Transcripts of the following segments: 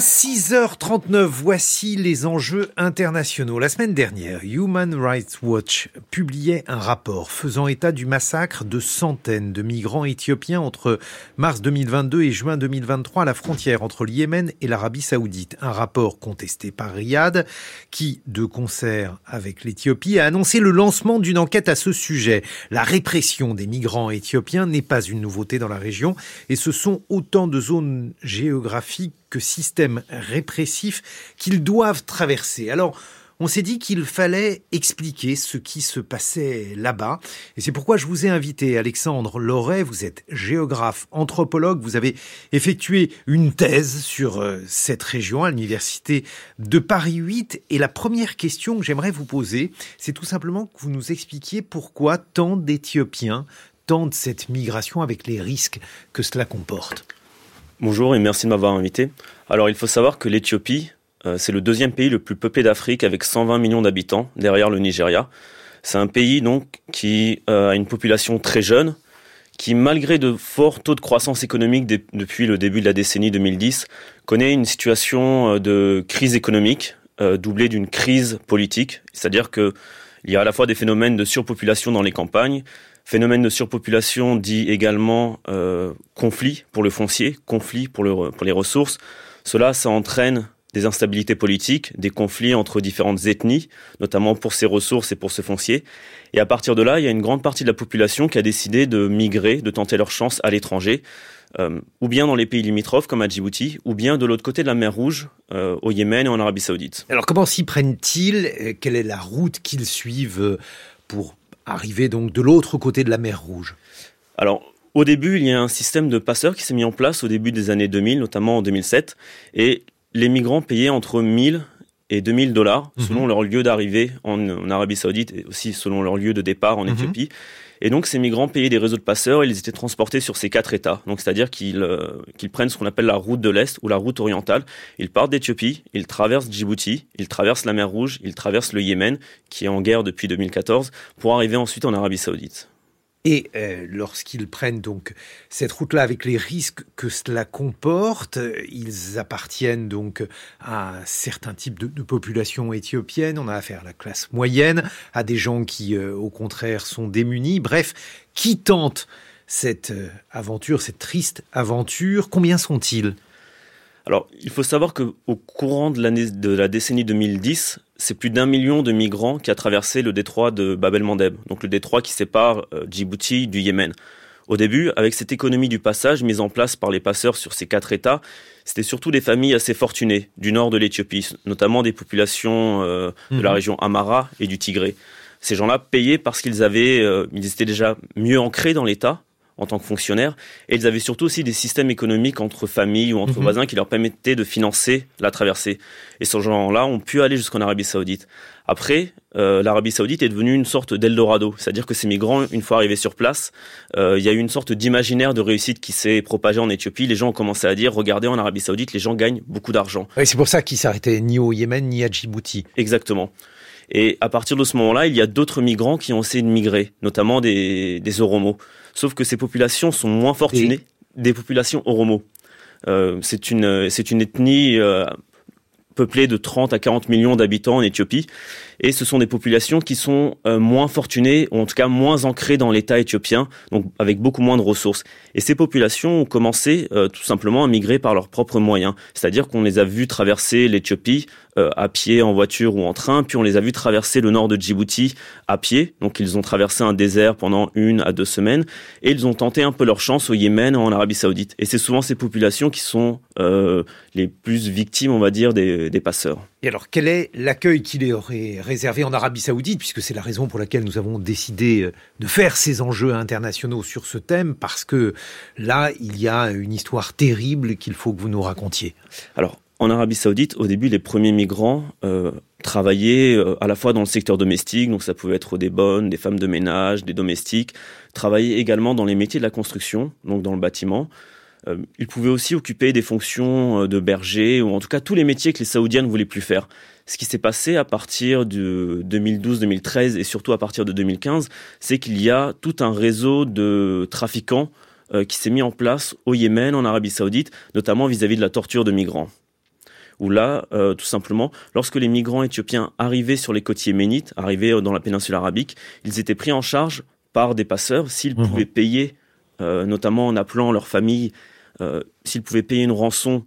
6h39, voici les enjeux internationaux. La semaine dernière, Human Rights Watch publiait un rapport faisant état du massacre de centaines de migrants éthiopiens entre mars 2022 et juin 2023 à la frontière entre le Yémen et l'Arabie saoudite. Un rapport contesté par Riyad qui, de concert avec l'Éthiopie, a annoncé le lancement d'une enquête à ce sujet. La répression des migrants éthiopiens n'est pas une nouveauté dans la région et ce sont autant de zones géographiques que systèmes répressifs qu'ils doivent traverser. Alors, on s'est dit qu'il fallait expliquer ce qui se passait là-bas. Et c'est pourquoi je vous ai invité, Alexandre Loret. Vous êtes géographe, anthropologue. Vous avez effectué une thèse sur euh, cette région à l'université de Paris 8. Et la première question que j'aimerais vous poser, c'est tout simplement que vous nous expliquiez pourquoi tant d'Éthiopiens tentent cette migration avec les risques que cela comporte. Bonjour et merci de m'avoir invité. Alors il faut savoir que l'Éthiopie, euh, c'est le deuxième pays le plus peuplé d'Afrique avec 120 millions d'habitants derrière le Nigeria. C'est un pays donc qui euh, a une population très jeune, qui malgré de forts taux de croissance économique depuis le début de la décennie 2010, connaît une situation euh, de crise économique doublée d'une crise politique, c'est-à-dire que il y a à la fois des phénomènes de surpopulation dans les campagnes, Phénomène de surpopulation dit également euh, conflit pour le foncier, conflit pour, le, pour les ressources. Cela, ça entraîne des instabilités politiques, des conflits entre différentes ethnies, notamment pour ces ressources et pour ce foncier. Et à partir de là, il y a une grande partie de la population qui a décidé de migrer, de tenter leur chance à l'étranger, euh, ou bien dans les pays limitrophes comme à Djibouti, ou bien de l'autre côté de la mer Rouge, euh, au Yémen et en Arabie Saoudite. Alors comment s'y prennent-ils? Quelle est la route qu'ils suivent pour arriver donc de l'autre côté de la mer Rouge. Alors, au début, il y a un système de passeurs qui s'est mis en place au début des années 2000, notamment en 2007, et les migrants payaient entre 1000 et 2000 dollars mhm. selon leur lieu d'arrivée en, Arabie Saoudite et aussi selon leur lieu de départ en mhm. Éthiopie. Et donc ces migrants payaient des réseaux de passeurs et ils étaient transportés sur ces quatre États. Donc c'est-à-dire qu'ils euh, qu'ils prennent ce qu'on appelle la route de l'Est ou la route orientale. Ils partent d'Éthiopie, ils traversent Djibouti, ils traversent la mer Rouge, ils traversent le Yémen, qui est en guerre depuis 2014, pour arriver ensuite en Arabie Saoudite. Et euh, lorsqu'ils prennent donc cette route-là avec les risques que cela comporte, ils appartiennent donc à un certain type de, population éthiopienne. On a affaire à la classe moyenne, à des gens qui, euh, au contraire, sont démunis. Bref, qui tentent cette euh, aventure, cette triste aventure? Combien sont-ils? Alors, il faut savoir qu'au courant de, l'année, de la décennie 2010, c'est plus d'un million de migrants qui a traversé le détroit de Bab el-Mandeb, donc le détroit qui sépare euh, Djibouti du Yémen. Au début, avec cette économie du passage mise en place par les passeurs sur ces quatre États, c'était surtout des familles assez fortunées du nord de l'Éthiopie, notamment des populations euh, de la mhm. région Amara et du Tigré. Ces gens-là payaient parce qu'ils avaient, euh, ils étaient déjà mieux ancrés dans l'État, en tant que fonctionnaires. Et ils avaient surtout aussi des systèmes économiques entre familles ou entre mhm. voisins qui leur permettaient de financer la traversée. Et ces gens-là ont pu aller jusqu'en Arabie Saoudite. Après, euh, l'Arabie Saoudite est devenue une sorte d'Eldorado, c'est-à-dire que ces migrants, une fois arrivés sur place, euh, il y a eu une sorte d'imaginaire de réussite qui s'est propagé en Éthiopie. Les gens ont commencé à dire, regardez, en Arabie Saoudite, les gens gagnent beaucoup d'argent. Oui, c'est pour ça qu'ils s'arrêtaient ni au Yémen ni à Djibouti. Exactement. Et à partir de ce moment-là, il y a d'autres migrants qui ont essayé de migrer, notamment des, des Oromos. Sauf que ces populations sont moins fortunées des populations Oromo. Euh, c'est une, c'est une ethnie euh, peuplée de 30 à 40 millions d'habitants en Éthiopie. Et ce sont des populations qui sont euh, moins fortunées, ou en tout cas moins ancrées dans l'État éthiopien, donc avec beaucoup moins de ressources. Et ces populations ont commencé euh, tout simplement à migrer par leurs propres moyens. C'est-à-dire qu'on les a vus traverser l'Éthiopie euh, à pied, en voiture ou en train, puis on les a vus traverser le nord de Djibouti à pied. Donc ils ont traversé un désert pendant une à deux semaines, et ils ont tenté un peu leur chance au Yémen, en Arabie Saoudite. Et c'est souvent ces populations qui sont les plus victimes, on va dire, des, des passeurs. Et alors, quel est l'accueil qui les aurait réservé en Arabie Saoudite, puisque c'est la raison pour laquelle nous avons décidé euh, de faire ces enjeux internationaux sur ce thème, parce que là, il y a une histoire terrible qu'il faut que vous nous racontiez. Alors, en Arabie Saoudite, au début, les premiers migrants euh, travaillaient euh, à la fois dans le secteur domestique, donc ça pouvait être des bonnes, des femmes de ménage, des domestiques, travaillaient également dans les métiers de la construction, donc dans le bâtiment. Euh, il pouvait aussi occuper des fonctions euh, de berger, ou en tout cas tous les métiers que les Saoudiens ne voulaient plus faire. Ce qui s'est passé à partir de 2012-2013 et surtout à partir de 2015, c'est qu'il y a tout un réseau de trafiquants euh, qui s'est mis en place au Yémen, en Arabie Saoudite, notamment vis-à-vis de la torture de migrants. où là, euh, tout simplement, lorsque les migrants éthiopiens arrivaient sur les côtes yéménites, arrivaient dans la péninsule arabique, ils étaient pris en charge par des passeurs s'ils mhm. pouvaient payer, euh, notamment en appelant leur famille, s'ils pouvaient payer une rançon,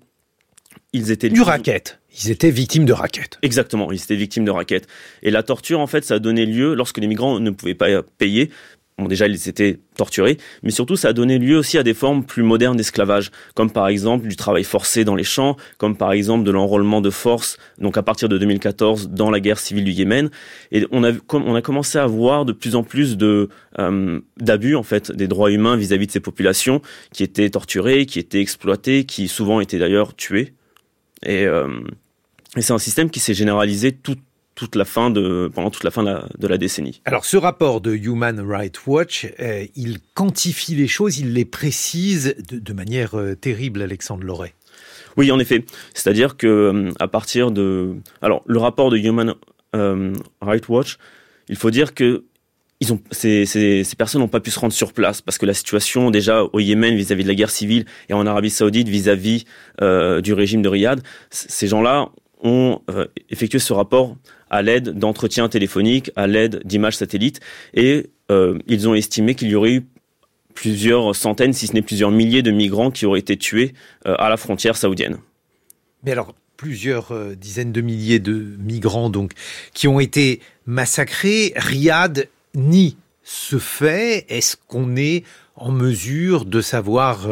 ils étaient... Du racket ils étaient victimes de raquettes. Exactement, ils étaient victimes de raquettes. Et la torture, en fait, ça a donné lieu, lorsque les migrants ne pouvaient pas payer, Bon, déjà, ils étaient torturés, mais surtout, ça a donné lieu aussi à des formes plus modernes d'esclavage, comme par exemple du travail forcé dans les champs, comme par exemple de l'enrôlement de force, donc à partir de 2014, dans la guerre civile du Yémen. Et on a, on a commencé à voir de plus en plus de euh, d'abus, en fait, des droits humains vis-à-vis de ces populations qui étaient torturées, qui étaient exploitées, qui souvent étaient d'ailleurs tuées. Et, euh, et c'est un système qui s'est généralisé tout, toute la fin de, pendant toute la fin de la, décennie. Alors ce rapport de Human Rights Watch, euh, il quantifie les choses, il les précise de, manière euh, terrible, Alexandre Loret. Oui, en effet. C'est-à-dire que euh, à partir de, alors le rapport de Human Rights Watch, il faut dire que ils ont, ces, ces, ces personnes n'ont pas pu se rendre sur place parce que la situation déjà au Yémen vis-à-vis de la guerre civile et en Arabie Saoudite vis-à-vis du régime de Riyad, ces gens-là ont effectué ce rapport à l'aide d'entretiens téléphoniques, à l'aide d'images satellites, et euh, ils ont estimé qu'il y aurait eu plusieurs centaines, si ce n'est plusieurs milliers de migrants qui auraient été tués euh, à la frontière saoudienne. Mais alors, plusieurs euh, dizaines de milliers de migrants donc qui ont été massacrés. Riyad nie ce fait. Est-ce qu'on est en mesure de savoir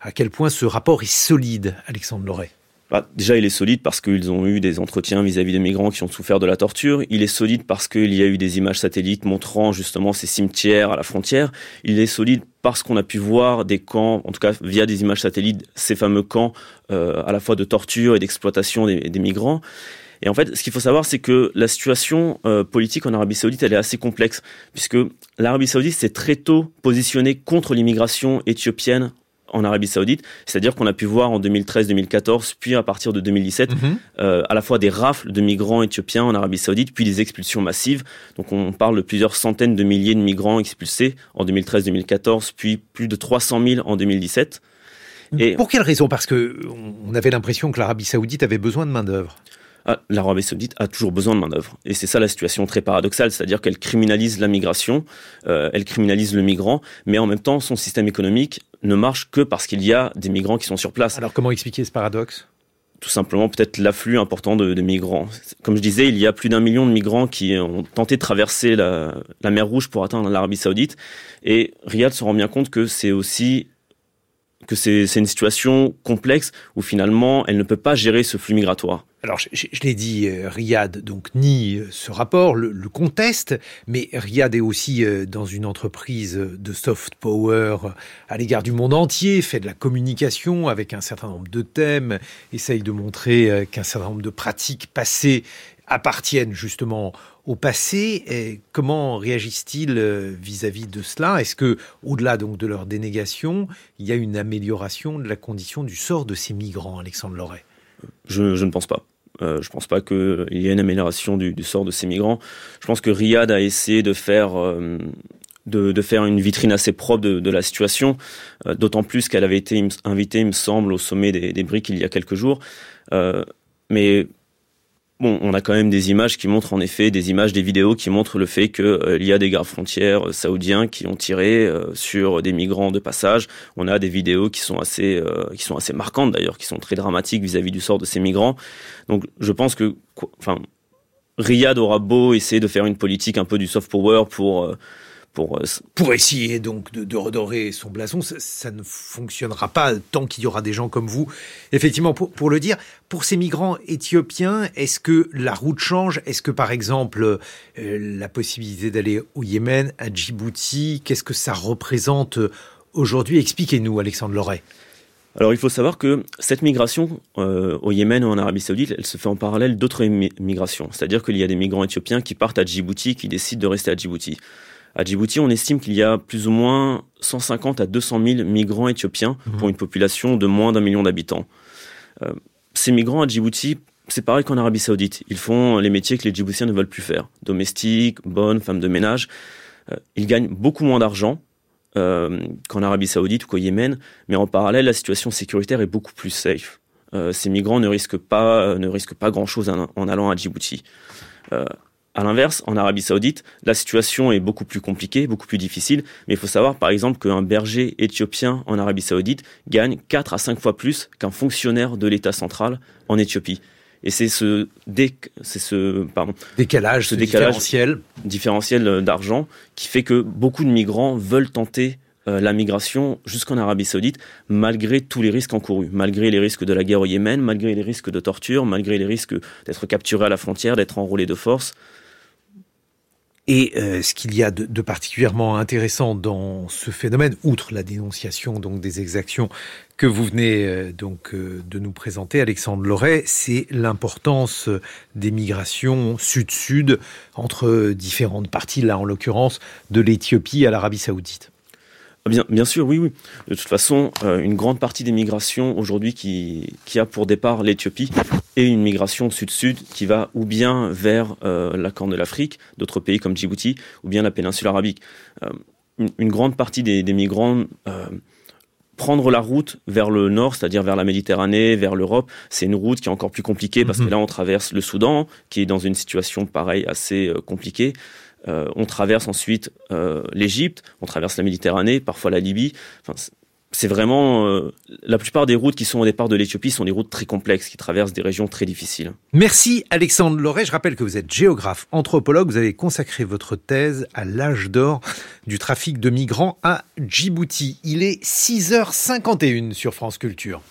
à quel point ce rapport est solide, Alexandre Loret? Bah, déjà, il est solide parce qu'ils ont eu des entretiens vis-à-vis des migrants qui ont souffert de la torture. Il est solide parce qu'il y a eu des images satellites montrant justement ces cimetières à la frontière. Il est solide parce qu'on a pu voir des camps, en tout cas via des images satellites, ces fameux camps euh, à la fois de torture et d'exploitation des, migrants. Et en fait, ce qu'il faut savoir, c'est que la situation euh, politique en Arabie Saoudite, elle est assez complexe, puisque l'Arabie Saoudite s'est très tôt positionnée contre l'immigration éthiopienne en Arabie Saoudite. C'est-à-dire qu'on a pu voir en 2013-2014, puis à partir de 2017, mhm. euh, à la fois des rafles de migrants éthiopiens en Arabie Saoudite, puis des expulsions massives. Donc on parle de plusieurs centaines de milliers de migrants expulsés en 2013-2014, puis plus de 300 000 en 2017. Et pour quelle raison? Parce que on avait l'impression que l'Arabie Saoudite avait besoin de main d'œuvre. Ah, L'Arabie saoudite a toujours besoin de main-d'œuvre. Et c'est ça la situation très paradoxale, c'est-à-dire qu'elle criminalise la migration, euh, elle criminalise le migrant, mais en même temps, son système économique ne marche que parce qu'il y a des migrants qui sont sur place. Alors comment expliquer ce paradoxe? Tout simplement peut-être l'afflux important de, migrants. Comme je disais, il y a plus d'un million de migrants qui ont tenté de traverser la, la mer Rouge pour atteindre l'Arabie Saoudite. Et Riyad se rend bien compte que c'est aussi que c'est une situation complexe où finalement elle ne peut pas gérer ce flux migratoire. Alors, je, l'ai dit, euh, Riyad donc nie euh, ce rapport, le, conteste, mais Riyad est aussi euh, dans une entreprise de soft power à l'égard du monde entier, fait de la communication avec un certain nombre de thèmes, essaye de montrer qu'un certain nombre de pratiques passées appartiennent justement au passé. Et comment réagissent-ils vis-à-vis de cela? Est-ce que, au-delà donc de leur dénégation, il y a une amélioration de la condition du sort de ces migrants, Alexandre Loret? Je ne pense pas. Euh, je ne pense pas qu'il y ait une amélioration du, sort de ces migrants. Je pense que Riyad a essayé de faire, euh, de, faire une vitrine assez propre de, la situation, euh, d'autant plus qu'elle avait été invitée, il me semble, au sommet des, des il y a quelques jours. mais Bon, on a quand même des images qui montrent en effet des images, des vidéos qui montrent le fait qu'il euh, y a des gardes frontières euh, saoudiens qui ont tiré euh, sur des migrants de passage. On a des vidéos qui sont assez, qui sont assez marquantes d'ailleurs, qui sont très dramatiques vis-à-vis du sort de ces migrants. Donc, je pense que, enfin, Riyad aura beau essayer de faire une politique un peu du soft power pour pour, euh, pour essayer donc de, redorer son blason. Ça, ne fonctionnera pas tant qu'il y aura des gens comme vous. Effectivement, pour, pour le dire, pour ces migrants éthiopiens, est-ce que la route change? Est-ce que par exemple euh, la possibilité d'aller au Yémen, à Djibouti, qu'est-ce que ça représente aujourd'hui? Expliquez-nous, Alexandre Loret. Alors il faut savoir que cette migration euh, au Yémen ou en Arabie Saoudite, elle se fait en parallèle d'autres migrations. C'est-à-dire qu'il y a des migrants éthiopiens qui partent à Djibouti, qui décident de rester à Djibouti. À Djibouti, on estime qu'il y a plus ou moins 150 à 200 000 migrants éthiopiens mhm. pour une population de moins d'un million d'habitants. Euh, ces migrants à Djibouti, c'est pareil qu'en Arabie Saoudite. Ils font les métiers que les Djiboutiens ne veulent plus faire. Domestiques, bonnes, femmes de ménage. Euh, ils gagnent beaucoup moins d'argent euh, qu'en Arabie Saoudite ou qu'au Yémen, mais en parallèle, la situation sécuritaire est beaucoup plus safe. ces migrants ne risquent pas, ne risquent pas grand-chose en, allant à Djibouti. À l'inverse, en Arabie Saoudite, la situation est beaucoup plus compliquée, beaucoup plus difficile. Mais il faut savoir, par exemple, qu'un berger éthiopien en Arabie Saoudite gagne 4 à 5 fois plus qu'un fonctionnaire de l'État central en Éthiopie. Et c'est ce, c'est ce, pardon, décalage, ce, décalage différentiel, différentiel d'argent qui fait que beaucoup de migrants veulent tenter euh, la migration jusqu'en Arabie Saoudite, malgré tous les risques encourus, malgré les risques de la guerre au Yémen, malgré les risques de torture, malgré les risques d'être capturé à la frontière, d'être enrôlé de force. Et euh, ce qu'il y a de, particulièrement intéressant dans ce phénomène, outre la dénonciation donc des exactions que vous venez euh, donc euh, de nous présenter, Alexandre Loret, c'est l'importance des migrations sud-sud entre différentes parties, là en l'occurrence de l'Éthiopie à l'Arabie Saoudite. Ah, bien, bien sûr, oui, oui. De toute façon, une grande partie des migrations aujourd'hui qui, qui a pour départ l'Éthiopie et une migration sud-sud qui va ou bien vers euh, la Corne de l'Afrique, d'autres pays comme Djibouti, ou bien la péninsule arabique. Euh, une, grande partie des, migrants euh, prendre la route vers le nord, c'est-à-dire vers la Méditerranée, vers l'Europe, c'est une route qui est encore plus compliquée parce que mhm. là on traverse le Soudan, qui est dans une situation pareille assez compliquée. On traverse ensuite l'Égypte, on traverse la Méditerranée, parfois la Libye. Enfin, c'est vraiment euh, la plupart des routes qui sont au départ de l'Éthiopie sont des routes très complexes qui traversent des régions très difficiles. Merci Alexandre Loret. Je rappelle que vous êtes géographe, anthropologue. Vous avez consacré votre thèse à l'âge d'or du trafic de migrants à Djibouti. Il est 6h51 sur France Culture.